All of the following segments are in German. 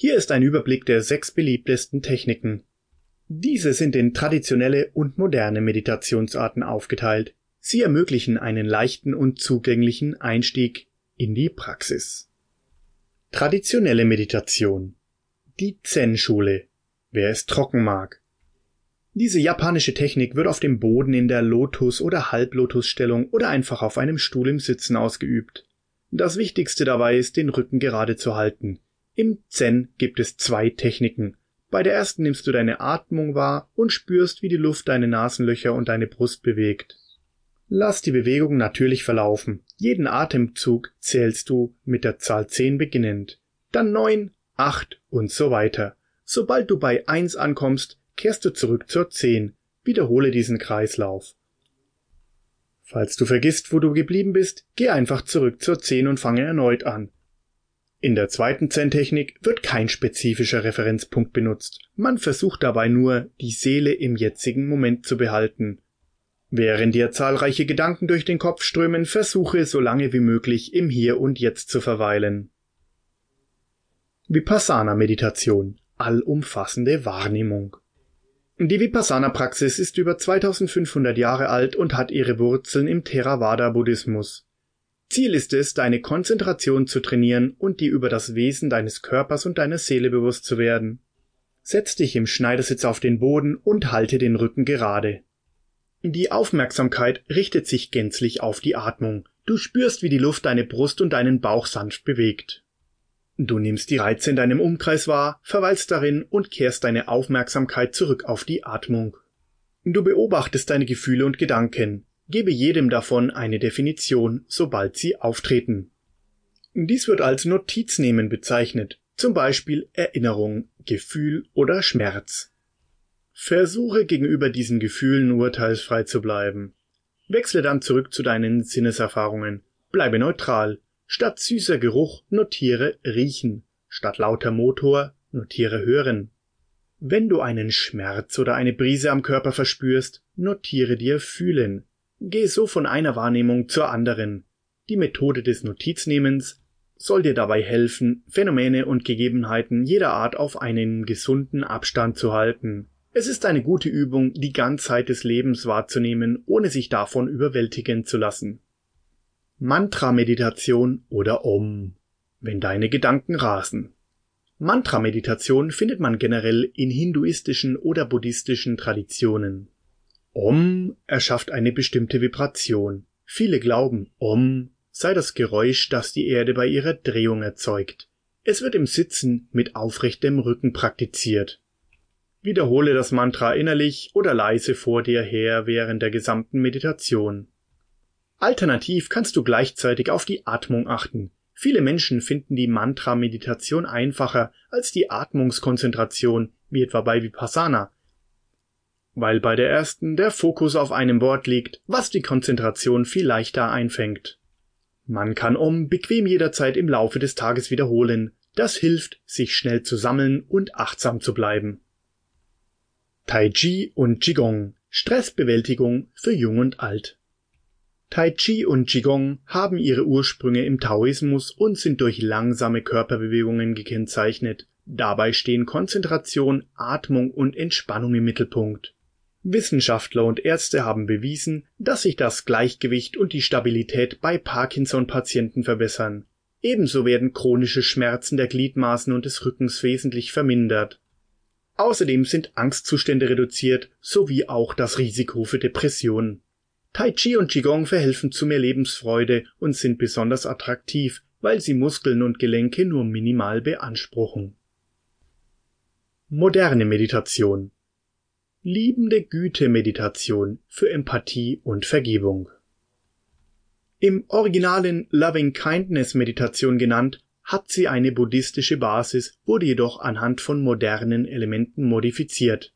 Hier ist ein Überblick der sechs beliebtesten Techniken. Diese sind in traditionelle und moderne Meditationsarten aufgeteilt. Sie ermöglichen einen leichten und zugänglichen Einstieg in die Praxis. Traditionelle Meditation. Die Zen-Schule. Wer es trocken mag. Diese japanische Technik wird auf dem Boden in der Lotus- oder Halblotusstellung oder einfach auf einem Stuhl im Sitzen ausgeübt. Das Wichtigste dabei ist, den Rücken gerade zu halten. Im Zen gibt es zwei Techniken. Bei der ersten nimmst du deine Atmung wahr und spürst, wie die Luft deine Nasenlöcher und deine Brust bewegt. Lass die Bewegung natürlich verlaufen. Jeden Atemzug zählst du mit der Zahl 10 beginnend. Dann 9, 8 und so weiter. Sobald du bei 1 ankommst, kehrst du zurück zur 10. Wiederhole diesen Kreislauf. Falls du vergisst, wo du geblieben bist, geh einfach zurück zur 10 und fange erneut an. In der zweiten Zen-Technik wird kein spezifischer Referenzpunkt benutzt. Man versucht dabei nur, die Seele im jetzigen Moment zu behalten. Während dir zahlreiche Gedanken durch den Kopf strömen, versuche so lange wie möglich im Hier und Jetzt zu verweilen. Vipassana-Meditation. Allumfassende Wahrnehmung. Die Vipassana-Praxis ist über 2500 Jahre alt und hat ihre Wurzeln im Theravada-Buddhismus. Ziel ist es, deine Konzentration zu trainieren und dir über das Wesen deines Körpers und deiner Seele bewusst zu werden. Setz dich im Schneidersitz auf den Boden und halte den Rücken gerade. Die Aufmerksamkeit richtet sich gänzlich auf die Atmung. Du spürst, wie die Luft deine Brust und deinen Bauch sanft bewegt. Du nimmst die Reize in deinem Umkreis wahr, verweilst darin und kehrst deine Aufmerksamkeit zurück auf die Atmung. Du beobachtest deine Gefühle und Gedanken, Gebe jedem davon eine Definition, sobald sie auftreten. Dies wird als Notiz-Nehmen bezeichnet, zum Beispiel Erinnerung, Gefühl oder Schmerz. Versuche gegenüber diesen Gefühlen urteilsfrei zu bleiben. Wechsle dann zurück zu deinen Sinneserfahrungen. Bleibe neutral. Statt süßer Geruch notiere riechen. Statt lauter Motor notiere hören. Wenn du einen Schmerz oder eine Brise am Körper verspürst, notiere dir fühlen. Geh so von einer Wahrnehmung zur anderen. Die Methode des Notiznehmens soll dir dabei helfen, Phänomene und Gegebenheiten jeder Art auf einen gesunden Abstand zu halten. Es ist eine gute Übung, die Ganzheit des Lebens wahrzunehmen, ohne sich davon überwältigen zu lassen. Mantra-Meditation oder Om. Wenn deine Gedanken rasen. Mantra-Meditation findet man generell in hinduistischen oder buddhistischen Traditionen. Om erschafft eine bestimmte Vibration. Viele glauben, Om sei das Geräusch, das die Erde bei ihrer Drehung erzeugt. Es wird im Sitzen mit aufrechtem Rücken praktiziert. Wiederhole das Mantra innerlich oder leise vor dir her während der gesamten Meditation. Alternativ kannst du gleichzeitig auf die Atmung achten. Viele Menschen finden die Mantra-Meditation einfacher als die Atmungskonzentration, wie etwa bei Vipassana, weil bei der ersten der Fokus auf einem Wort liegt, was die Konzentration viel leichter einfängt. Man kann Om bequem jederzeit im Laufe des Tages wiederholen, das hilft, sich schnell zu sammeln und achtsam zu bleiben. Tai Chi und Qigong Stressbewältigung für Jung und Alt. Tai Chi und Qigong haben ihre Ursprünge im Taoismus und sind durch langsame Körperbewegungen gekennzeichnet. Dabei stehen Konzentration, Atmung und Entspannung im Mittelpunkt. Wissenschaftler und Ärzte haben bewiesen, dass sich das Gleichgewicht und die Stabilität bei Parkinson-Patienten verbessern. Ebenso werden chronische Schmerzen der Gliedmaßen und des Rückens wesentlich vermindert. Außerdem sind Angstzustände reduziert sowie auch das Risiko für Depressionen. Tai Chi und Qigong verhelfen zu mehr Lebensfreude und sind besonders attraktiv, weil sie Muskeln und Gelenke nur minimal beanspruchen. Moderne Meditation Liebende Güte-Meditation für Empathie und Vergebung. Im originalen Loving-Kindness-Meditation genannt, hat sie eine buddhistische Basis, wurde jedoch anhand von modernen Elementen modifiziert.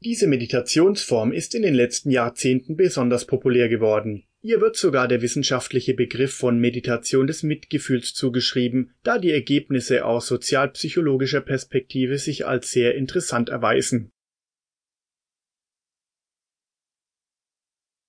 Diese Meditationsform ist in den letzten Jahrzehnten besonders populär geworden. Ihr wird sogar der wissenschaftliche Begriff von Meditation des Mitgefühls zugeschrieben, da die Ergebnisse aus sozialpsychologischer Perspektive sich als sehr interessant erweisen